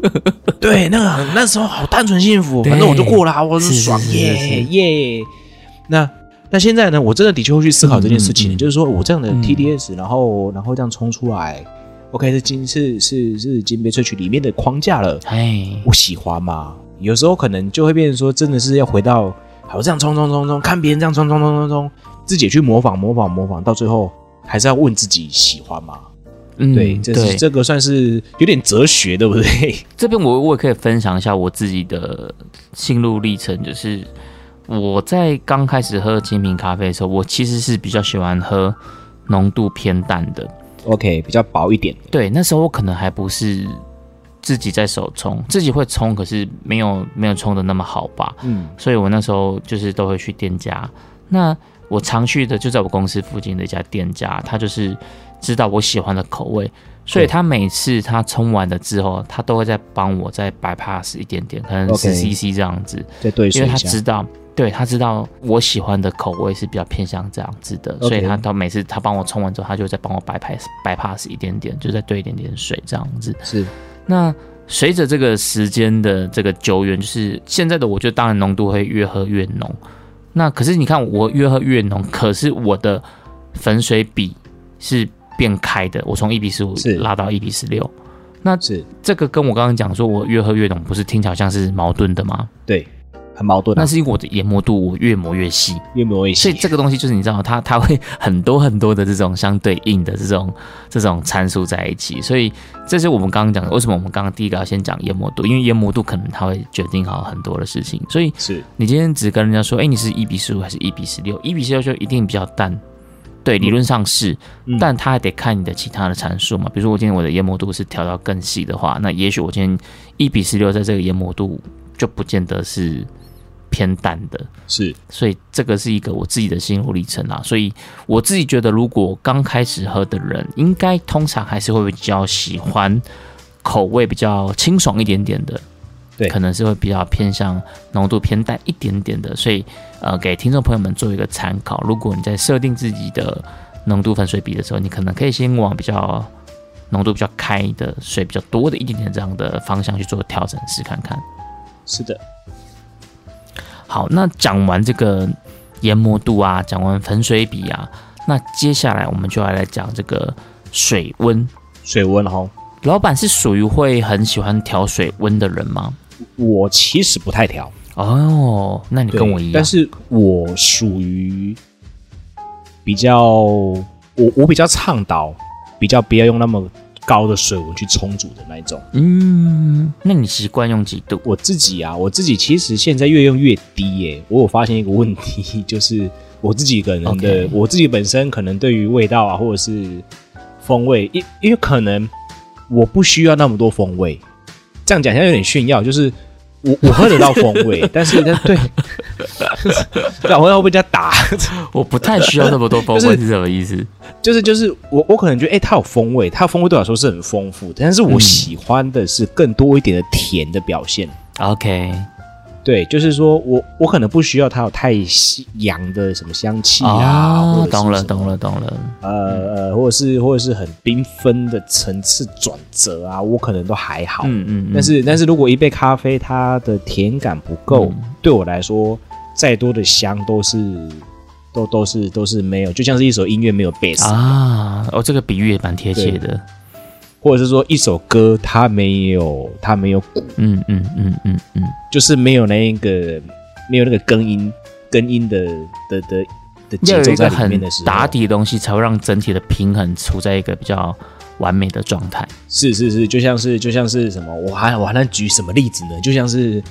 对，那个那时候好单纯幸福，反正我就过了，我就是爽耶是耶。那那现在呢？我真的的确会去思考这件事情，嗯嗯嗯就是说我这样的嗯 TDS，、然后然后这样冲出来，OK 是金是是是金杯萃取里面的框架了，哎，我喜欢嘛？有时候可能就会变成说，真的是要回到好这样冲冲冲冲，看别人这样冲冲冲冲冲，自己去模仿模仿模仿，到最后还是要问自己喜欢吗？嗯对，这是这个算是有点哲学，对不对？这边我我也可以分享一下我自己的心路历程，就是我在刚开始喝精品咖啡的时候，我其实是比较喜欢喝浓度偏淡的。OK，比较薄一点。对，那时候我可能还不是自己在手冲，自己会冲，可是没有没有冲的那么好吧。嗯，所以我那时候就是都会去店家。那我常去的就在我公司附近的一家店家，他就是知道我喜欢的口味，所以他每次他冲完了之后，他都会再帮我再 bypass 一点点，可能十 CC 这样子，对对因为他。知道。对他知道我喜欢的口味是比较偏向这样子的所以他到每次他帮我冲完之后，他就会再帮我 bypass bypass 一点点，就再兑一点点水这样子。是那随着这个时间的这个久远，就是现在的我，就当然浓度会越喝越浓。那可是你看，我越喝越浓，可是我的粉水比是变开的，我从一比十五是拉到一比十六。那，这个跟我刚刚讲说我越喝越浓，不是听起来好像是矛盾的吗？对，很矛盾啊那。是因为我的研磨度我越磨越细，越磨越细。所以这个东西就是你知道，它它会 很多很多的这种相对应的这种这种参数在一起，所以这是我们刚刚讲的。为什么我们刚刚第一个要先讲研磨度？因为研磨度可能它会决定好很多的事情。所以是你今天只跟人家说，哎，你是一比十五还是一比十六？一比十六就一定比较淡。对，理论上是，嗯但它还得看你的其他的参数嘛。比如说我今天我的研磨度是调到更细的话，那也许我今天一比十六在这个研磨度就不见得是偏淡的。是所以这个是一个我自己的心路历程啊。所以我自己觉得，如果刚开始喝的人，应该通常还是会比较喜欢口味比较清爽一点点的，对可能是会比较偏向浓度偏淡一点点的。所以呃，给听众朋友们做一个参考，如果你在设定自己的浓度粉水比的时候，你可能可以先往比较。浓度比较开的水比较多的一点点这样的方向去做调整试看看。是的，好，那讲完这个研磨度啊，讲完粉水比啊，那接下来我们就要来讲这个水温。水温哈，老板是属于会很喜欢调水温的人吗？我其实不太调，哦，那你跟我一样，但是我属于比较，我我比较倡导，比较不要用那么高的水温去冲煮的那一种。嗯，那你习惯用几度？我自己啊，我自己其实现在越用越低耶、我有发现一个问题，就是 我自己个人的我自己本身可能对于味道啊，或者是风味，因因为可能我不需要那么多风味。这样讲起来有点炫耀，就是我我喝得到风味，但是但对，对啊，我要被人家打，我不太需要那么多风味是什么意思？就是就是我我可能觉得，哎、它有风味，它的风味对我来说是很丰富，但是我嗯喜欢的是更多一点的甜的表现。OK，对，就是说我我可能不需要它有太洋的什么香气啊，或者哦，懂了，懂了，懂了。呃呃，或者是或者是很缤纷的层次转折啊，我可能都还好。嗯嗯，嗯但是但是如果一杯咖啡它的甜感不够，嗯对我来说，再多的香都是都都是都是没有，就像是一首音乐没有贝斯，啊，哦，这个比喻也蛮贴切的。或者是说一首歌它没有它没有鼓，嗯嗯嗯嗯嗯，就是没有那一个没有那个根音根音的的的的节奏在里面的时候，打底的东西，才会让整体的平衡处在一个比较完美的状态。是是是，就像是就像是什么，我还我还能举什么例子呢？就像是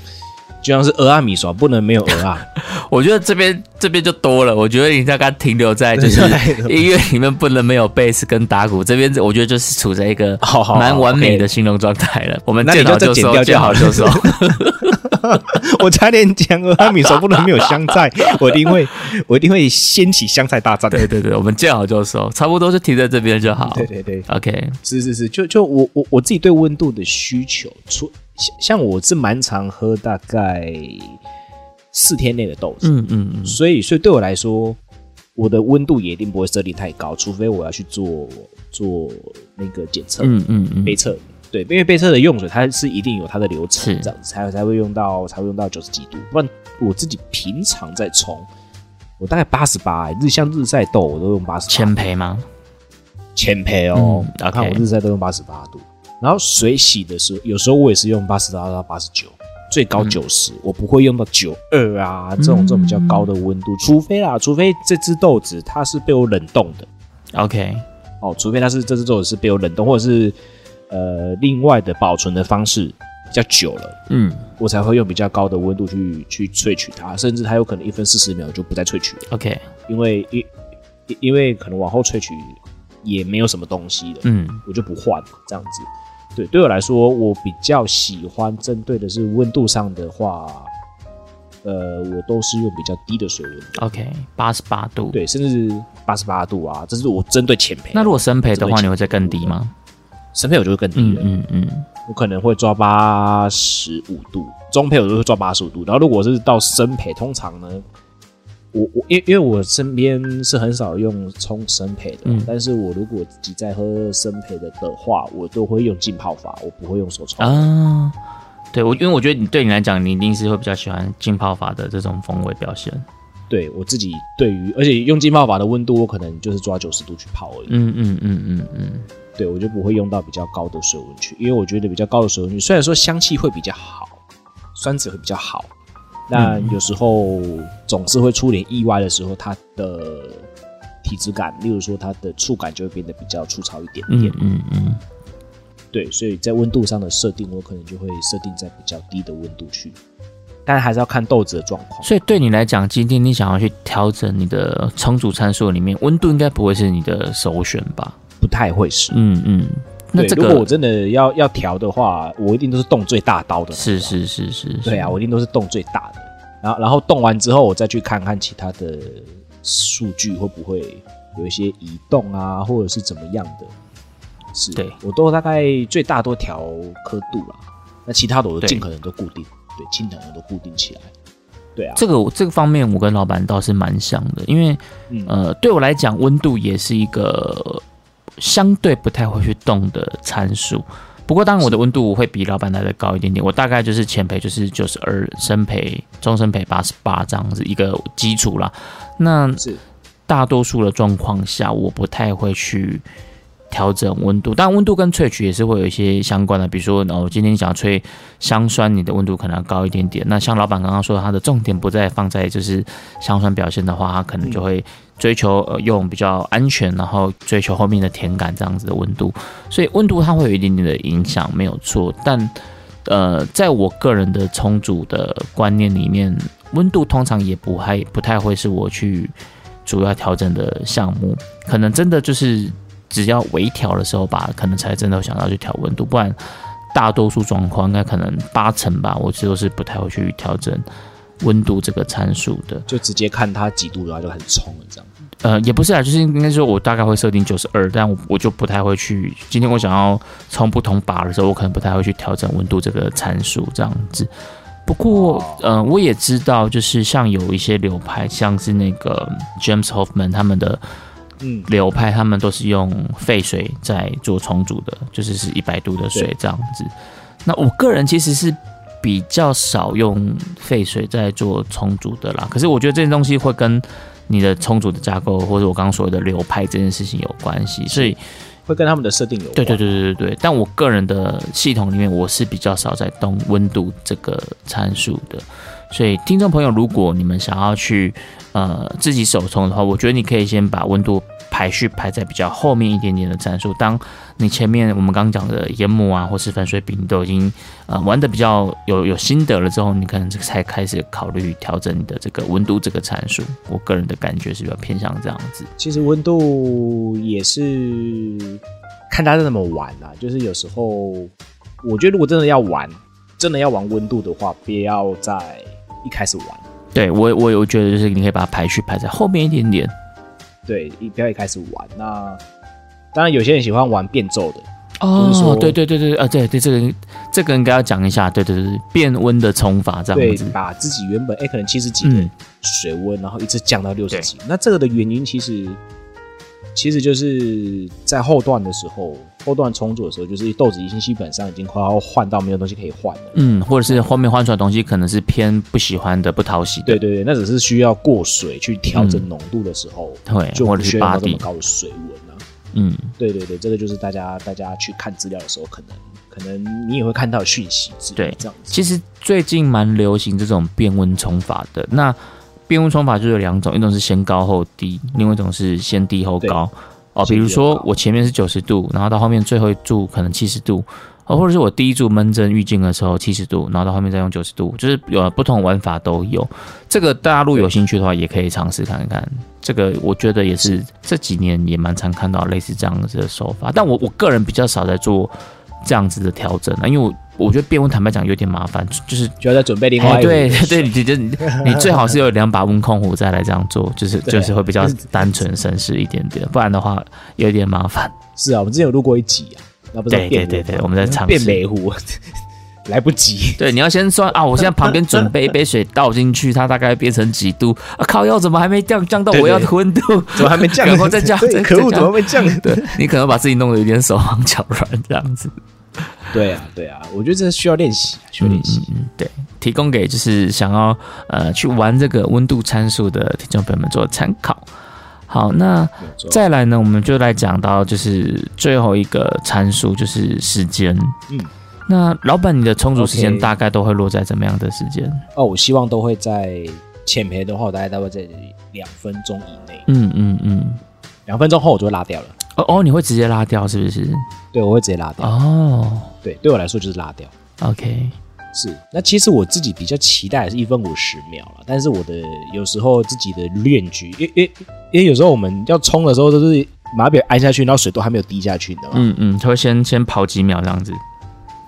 就像是俄阿米耍，不能没有俄啊。我觉得这边这边就多了，我觉得你大概停留在就是音乐里面不能没有贝斯跟打鼓，这边我觉得就是处在一个 蛮完美的形容状态了。我们见好就收，见好就收。我差点讲俄阿米耍不能没有香菜，我一定会我一定会掀起香菜大战。对对对，我们见好就收，差不多就停在这边就好。对对对，OK，是是是，就就我我我自己对温度的需求，除像像我是蛮常喝大概四天内的豆子，嗯嗯嗯，所以所以对我来说，我的温度也一定不会设定太高，除非我要去做做那个检测。嗯嗯嗯。杯测，对，因为杯测的用水它是一定有它的流程是，这样子才才会用到才会用到九十几度，不然我自己平常在冲，我大概八十八，日像日晒豆我都用八十千培吗？千培哦，嗯我看我日晒都用八十八度，然后水洗的时候，有时候我也是用八十八到八十九。最高嗯九十、我不会用到九二啊，这种这种比较高的温度，除非啦，除非这只豆子它是被我冷冻的，OK，哦，除非它是这只豆子是被我冷冻，或者是呃另外的保存的方式比较久了，嗯我才会用比较高的温度去去萃取它，甚至它有可能一分四十秒就不再萃取了，OK，因为因因因为可能往后萃取也没有什么东西了，嗯我就不换这样子。对，对我来说，我比较喜欢针对的是温度上的话，呃，我都是用比较低的水温的，OK，八十八度。，对，甚至八十八度啊，这是我针对浅培。那如果深培的话，你会再更低吗？深培我就会更低嗯了，嗯嗯我可能会抓八十五度，中培我就会抓八十五度，然后如果是到深培，通常呢，我我因因为我身边是很少用冲生培的，嗯但是我如果自己在喝生培的的话，我都会用浸泡法，我不会用手冲。啊，对我，因为我觉得你对你来讲，你一定是会比较喜欢浸泡法的这种风味表现。对我自己对于，而且用浸泡法的温度，我可能就是抓九十度去泡而已。嗯嗯嗯嗯嗯，对我就不会用到比较高的水温去，因为我觉得比较高的水温去，虽然说香气会比较好，酸质会比较好，那嗯有时候总是会出点意外的时候，它的体质感，例如说它的触感就会变得比较粗糙一点点。嗯嗯嗯，对，所以在温度上的设定，我可能就会设定在比较低的温度去，当然还是要看豆子的状况。所以对你来讲，今天你想要去调整你的充足参数里面，温度应该不会是你的首选吧？不太会是。嗯嗯，那，这个如果我真的要要调的话，我一定都是动最大刀的。是是是是，对啊，我一定都是动最大的，然后然后动完之后，我再去看看其他的数据会不会有一些移动啊，或者是怎么样的。是，对我都大概最大都调刻度啦，那其他的我都尽可能都固定，对，尽可能都固定起来。对啊，这个我这个方面，我跟老板倒是蛮像的，因为嗯呃，对我来讲，温度也是一个相对不太会去动的参数。不过当然我的温度会比老板来的高一点点，我大概就是前培就是九十二，深培终身培八十八这样子一个基础啦。那大多数的状况下，我不太会去调整温度，当然温度跟萃取也是会有一些相关的，比如说，哦，今天想要吹香酸，你的温度可能要高一点点。那像老板刚刚说，他的重点不再放在就是香酸表现的话，他可能就会追求呃用比较安全，然后追求后面的甜感这样子的温度。所以温度它会有一点点的影响，没有错。但呃，在我个人的冲煮的观念里面，温度通常也不还不太会是我去主要调整的项目，可能真的就是只要微调的时候吧，可能才真的想到去调温度，不然大多数状况应该可能八成吧，我都是不太会去调整温度这个参数的。就直接看它几度，然后就很冲了这样。呃，也不是啊，就是应该说，我大概会设定九十二，但我我就不太会去。今天我想要冲不同把的时候，我可能不太会去调整温度这个参数这样子。不过，呃，我也知道，就是像有一些流派，像是那个 James Hoffman 他们的嗯，流派，他们都是用沸水在做重组的，就是是一百度的水这样子。那我个人其实是比较少用沸水在做重组的啦，可是我觉得这件东西会跟你的重组的架构，或者我刚刚说的流派这件事情有关系，所以会跟他们的设定有关。对对对对对对。但我个人的系统里面，我是比较少在动温度这个参数的，所以听众朋友，如果你们想要去呃自己手冲的话，我觉得你可以先把温度排序排在比较后面一点点的参数。当你前面我们刚刚讲的研磨啊，或是粉水饼都已经呃玩的比较有有心得了之后，你可能才开始考虑调整你的这个温度这个参数。我个人的感觉是比较偏向这样子。其实温度也是看大家怎么玩啊，就是有时候我觉得如果真的要玩，真的要玩温度的话，不要在一开始玩。对我我我觉得就是你可以把它排序排在后面一点点。对，一不要一开始玩。那当然，有些人喜欢玩变奏的，哦说，对对对对，啊，对对，这个这个应该要讲一下，对对对，变温的冲法这样对子，，把自己原本哎可能七十几的嗯，水温，然后一直降到六十几。那这个的原因其实其实就是在后段的时候，后段冲煮的时候，就是豆子已经基本上已经快要换到没有东西可以换了。嗯，或者是后面换出来的东西可能是偏不喜欢的、不讨喜的，对对对，那只是需要过水去调整浓度的时候，对，就不需要这么，高的水温啊。嗯，对对对，这个就是大家大家去看资料的时候，可能可能你也会看到讯息之类这样子。其实最近蛮流行这种变温冲法的。那变温冲法就有两种，一种是先高后低，另外一种是先低后高。哦，比如说我前面是九十度，然后到后面最后一柱可能七十度，哦，或者是我第一柱闷针预镜的时候七十度，然后到后面再用九十度，就是有不同玩法都有。这个大家如果有兴趣的话，也可以尝试看看。这个我觉得也是这几年也蛮常看到类似这样子的手法，但我我个人比较少在做这样子的调整啊，因为我我觉得变温坦白讲有点麻烦，就是就要再准备另外哎，一个对对，你就你你最好是有两把温控壶再来这样做，就是 就是会比较单纯绅士一点点，不然的话有点麻烦。是啊，我们之前有录过一集啊，那不是对对对对我们在尝试。变美壶，来不及。对，你要先算啊，我现在旁边准备一杯水倒进去，它大概变成几度啊？靠药怎么还没降降到我要的温度？怎么还没降？然后再降，再对可恶，怎么还没降？对你可能把自己弄得有点手忙脚乱这样子。对啊，对啊，我觉得这需要练习，需要练习。嗯，对，提供给就是想要呃去玩这个温度参数的听众朋友们做参考。好，那再来呢，我们就来讲到就是最后一个参数，就是时间。嗯，那老板，你的充足时间 OK 大概都会落在怎么样的时间？哦，我希望都会在浅培的话，我大概大概在两分钟以内，嗯嗯嗯。两分钟后我就会拉掉了。哦哦，你会直接拉掉是不是？对，我会直接拉掉。哦对，对我来说就是拉掉。，OK，是，那其实我自己比较期待的是一分五十秒了，但是我的有时候自己的练局，因因因为有时候我们要冲的时候都是马表按下去，然后水都还没有滴下去，你知道吗？嗯嗯，他会先先跑几秒这样子，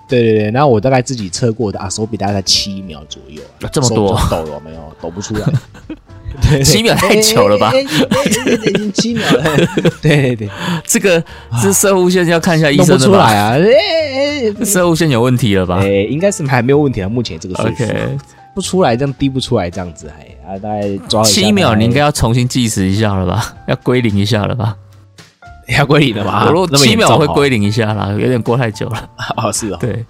对对对，然后我大概自己测过的啊，手比大概在七秒左右这么多抖了没有？抖不出来。七秒太久了吧已经七秒了。对对对，这个这射弧线要看一下医生的吧？出来啊！射弧线有问题了吧哎，哎应该是还没有问题啊，目前这个岁数。？OK，不出来，这样滴不出来，这样子还啊，大概抓七秒你应该要重新计时一下了吧？要归零一下了吧？要归零了吧？我七秒会归零一下啦，有点过太久了。哦，是哦。对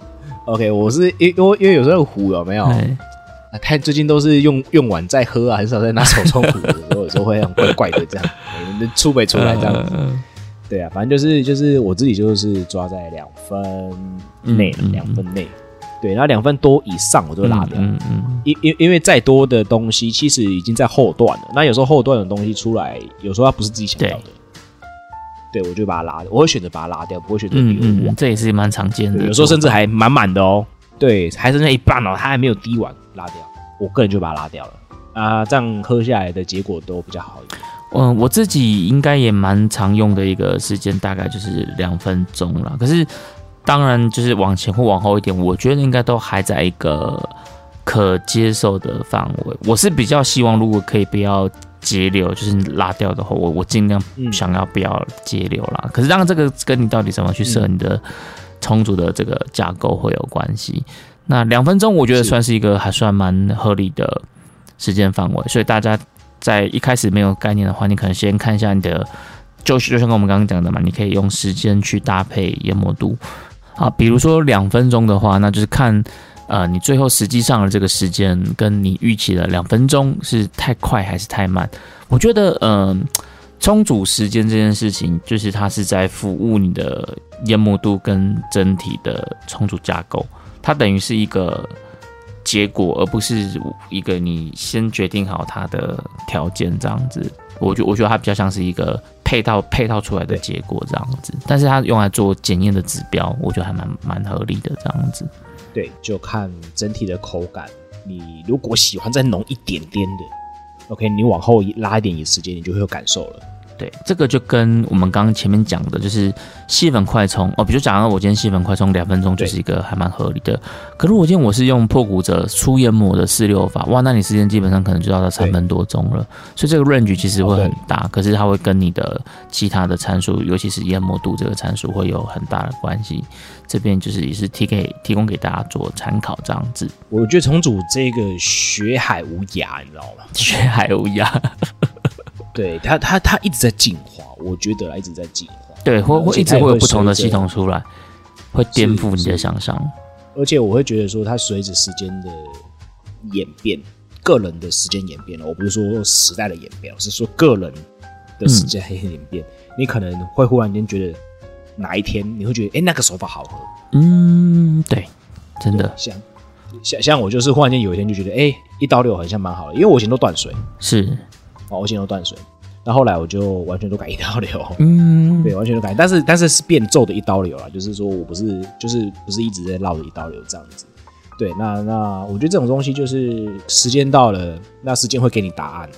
，OK，我是因因为因为有时候壶有没有？太最近都是用用碗再喝啊，很少在拿手冲壶的，有时候有时候会很怪怪的这样，哎 出没出来这样子。呃对啊，反正就是就是我自己就是抓在两分内两分内。对，然后两分多以上我就会拉掉。嗯嗯因因因为再多的东西，其实已经在后段了。那有时候后段的东西出来，有时候它不是自己想要的。对，我就把它拉，我会选择把它拉掉，不会选择。嗯嗯，这也是蛮常见的。有时候甚至还满满的哦。对，还剩下一半哦，它还没有滴完，拉掉。我个人就把它拉掉了啊，这样喝下来的结果都比较好一点。嗯，我自己应该也蛮常用的一个时间，大概就是两分钟了。可是当然就是往前或往后一点，我觉得应该都还在一个可接受的范围。我是比较希望，如果可以不要节流，就是拉掉的话，我我尽量嗯想要不要节流啦。可是当然这个跟你到底怎么去设你的充足的这个架构会有关系。那两分钟，我觉得算是一个还算蛮合理的时间范围，所以大家在一开始没有概念的话，你可能先看一下你的，就是就像跟我们刚刚讲的嘛，你可以用时间去搭配研磨度。啊，比如说两分钟的话，那就是看呃你最后实际上的这个时间跟你预期的两分钟是太快还是太慢。我觉得呃充足时间这件事情，就是它是在服务你的研磨度跟整体的充足架构，它等于是一个。结果，而不是一个你先决定好它的条件这样子。我觉我觉得它比较像是一个配套配套出来的结果这样子，但是它用来做检验的指标，我觉得还蛮蛮合理的这样子。对，就看整体的口感。你如果喜欢再浓一点点的，OK，你往后拉一点时间，你就会有感受了。对，这个就跟我们刚刚前面讲的，就是细粉快充哦，比如讲到我今天细粉快充两分钟就是一个还蛮合理的。可如果今天我是用破骨折粗研磨的四六法，哇，那你时间基本上可能就要到三分多钟了。所以这个 range 其实会很大，可是它会跟你的其他的参数，尤其是研磨度这个参数会有很大的关系。这边就是也是提给提供给大家做参考这样子。我觉得重组这个学海无涯，你知道吗？学海无涯，对它，它它一直在进化，我觉得一直在进化。对，会会一直会有不同的系统出来，会颠覆你的想象。而且我会觉得说，它随着时间的演变，个人的时间演变了，我不是说时代的演变，我是说个人的时间演变。你可能会忽然间觉得哪一天你会觉得，哎、那个手法好喝，嗯，对，真的像像像我就是忽然间有一天就觉得，哎、一刀六好像蛮好的，因为我以前都断水，是，哦，我以前都断水，那后来我就完全都改一刀流。嗯，对，完全都改，但是但是是变奏的一刀流啊，就是说我不是就是不是一直在绕着一刀流这样子。对，那那我觉得这种东西就是时间到了，那时间会给你答案。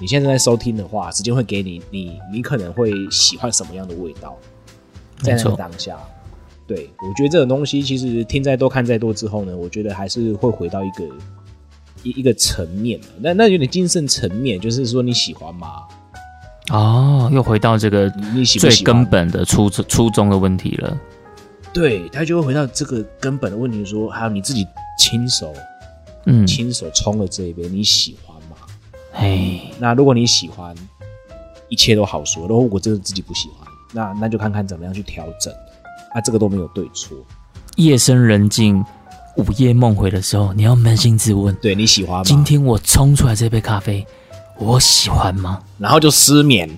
你现在在收听的话，时间会给你你你可能会喜欢什么样的味道，在那个当下。对，我觉得这种东西其实听再多看再多之后呢，我觉得还是会回到一个一一个层面那那有点精神层面，就是说你喜欢吗？哦，又回到这个你你喜不最？根本的初初衷的问题了。对他就会回到这个根本的问题说，还有你自己亲手嗯，亲手冲了这一杯，你喜欢吗？哎，那如果你喜欢，一切都好说；如果真的自己不喜欢，那那就看看怎么样去调整。啊，这个都没有对错。夜深人静、午夜梦回的时候，你要扪心自问：对你喜欢吗？今天我冲出来这杯咖啡，我喜欢吗？然后就失眠。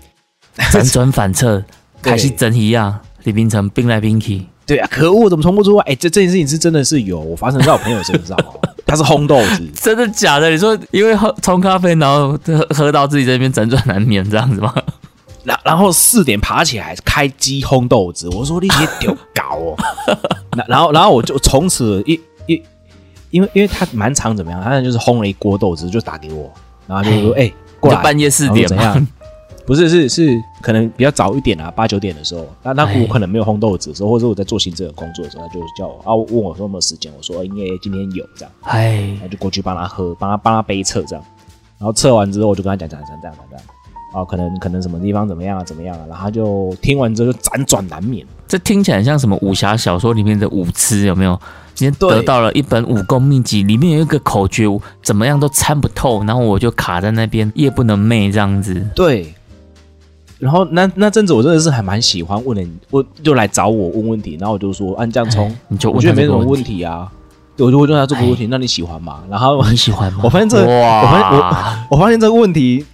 辗转反侧，对开始整一样，李冰城冰来冰去。对啊，可恶，怎么冲不出来？哎，这这件事情是真的是有我发生在我朋友身上哦。他是烘豆子，真的假的？你说因为喝冲咖啡，然后喝喝到自己这边辗转难眠这样子吗？然然后四点爬起来开机烘豆子，我说你也丢搞哦。那然后然后我就从此一一，因为因为他蛮常怎么样，他就是烘了一锅豆子就打给我，然后就说哎、过来半夜四点怎样？不是是是可能比较早一点啊，八九点的时候，那那哎。我可能没有烘豆子的时候，或者我在做行政的工作的时候，他就叫我啊问我说有没有时间，我说哦因为今天有这样，哎。然，后就过去帮他喝，帮他帮他杯测这样，然后测完之后我就跟他讲讲讲这样讲。这样，哦可能可能什么地方怎么样啊怎么样啊，然后他就听完之后就辗转难眠，这听起来像什么武侠小说里面的武痴，有没有？今天得到了一本武功秘籍，里面有一个口诀，怎么样都参不透，然后我就卡在那边，夜不能寐这样子。对，然后那那阵子我真的是还蛮喜欢问人，我就来找我问问题，然后我就说按这样冲，你就我觉得没什么问题啊。对我就会问他这个问题，那你喜欢吗？然后你喜欢吗？我发现这，我发现我我发现这个问题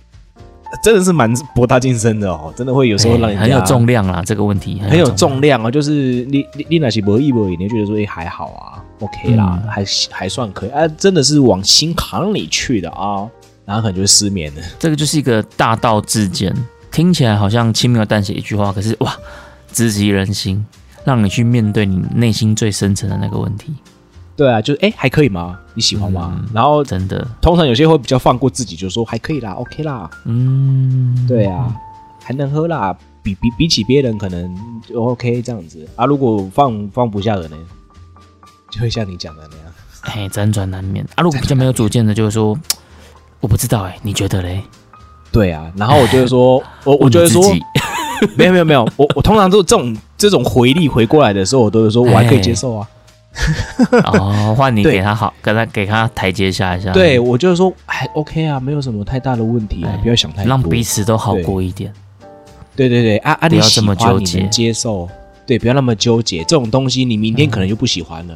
真的是蛮博大精深的哦，真的会有时候让人家很有重量啦，这个问题很有重重量啊，就是你你你那些博弈博弈，你就觉得说哎、还好啊，OK 啦，嗯。还还算可以啊，真的是往心坎里去的啊，然后可能就会失眠了。这个就是一个大道至简，听起来好像轻描淡写一句话，可是哇，直击人心，让你去面对你内心最深层的那个问题，对啊，就是哎、还可以吗？你喜欢吗？嗯然后真的，通常有些会比较放过自己，就说还可以啦，OK 啦，嗯，对啊，还能喝啦，比比比起别人可能就 OK 这样子啊。如果放放不下的呢，就会像你讲的那样。哎，辗转难眠啊。如果比较没有主见的，就是说，我不知道哎、你觉得嘞？对啊，然后我就会说，我我就会说，问你自己没有没有没有，我我通常都这种这种回力回过来的时候，我都会说我还可以接受啊。哦，换你给他好，跟他给他台阶下一下，对，我就是说还 OK 啊，没有什么太大的问题不要想太多。让彼此都好过一点。对对对啊啊，你要这么纠结接受，对，不要那么纠结。这种东西你明天可能就不喜欢了，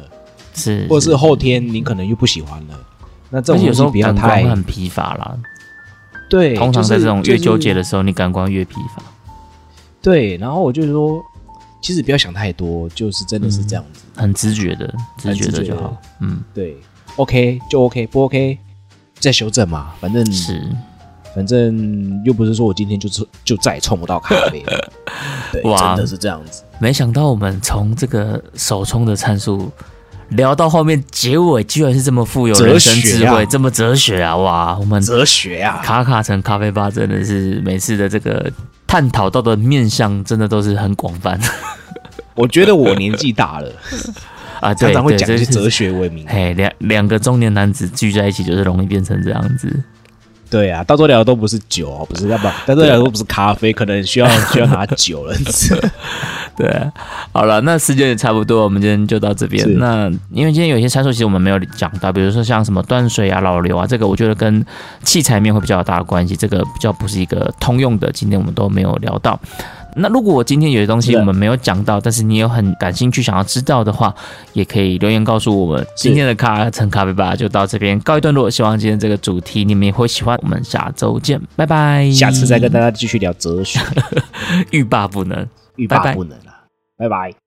是，或者是后天你可能又不喜欢了。那这种有时候感官太会很疲乏啦。对，通常在这种越纠结，就是的时候，你感官越疲乏。对。然后我就说，其实不要想太多，就是真的是这样子。很直觉的，直很觉的的就好。嗯，对，OK 就 OK，不 OK 再修正嘛。反正是反正又不是说我今天就是就再也冲不到咖啡了。对，哇真的是这样子。没想到我们从这个首冲的参数聊到后面结尾，居然是这么富有人生智慧，哲学啊这么哲学啊！哇，我们哲学啊，卡卡城咖啡吧真的是每次的这个探讨到的面向，真的都是很广泛 我觉得我年纪大了，啊。常对对，常会讲一些哲学为名。嘿，两两个中年男子聚在一起，就是容易变成这样子。对啊，到时候聊的都不是酒哦，不是要不，到时候聊的都不是咖啡，可能需要需要拿酒了。对，好了，那时间也差不多，我们今天就到这边。那因为今天有些参数其实我们没有讲到，比如说像什么断水啊、老流啊，这个我觉得跟器材面会比较有大的关系，这个比较不是一个通用的，今天我们都没有聊到。那如果我今天有些东西我们没有讲到，但是你有很感兴趣想要知道的话，也可以留言告诉我们。今天的咖城咖啡吧就到这边告一段落，希望今天这个主题你们也会喜欢。我们下周见，拜拜。下次再跟大家继续聊哲学，欲罢不能。欲拜拜罢不能了。拜拜。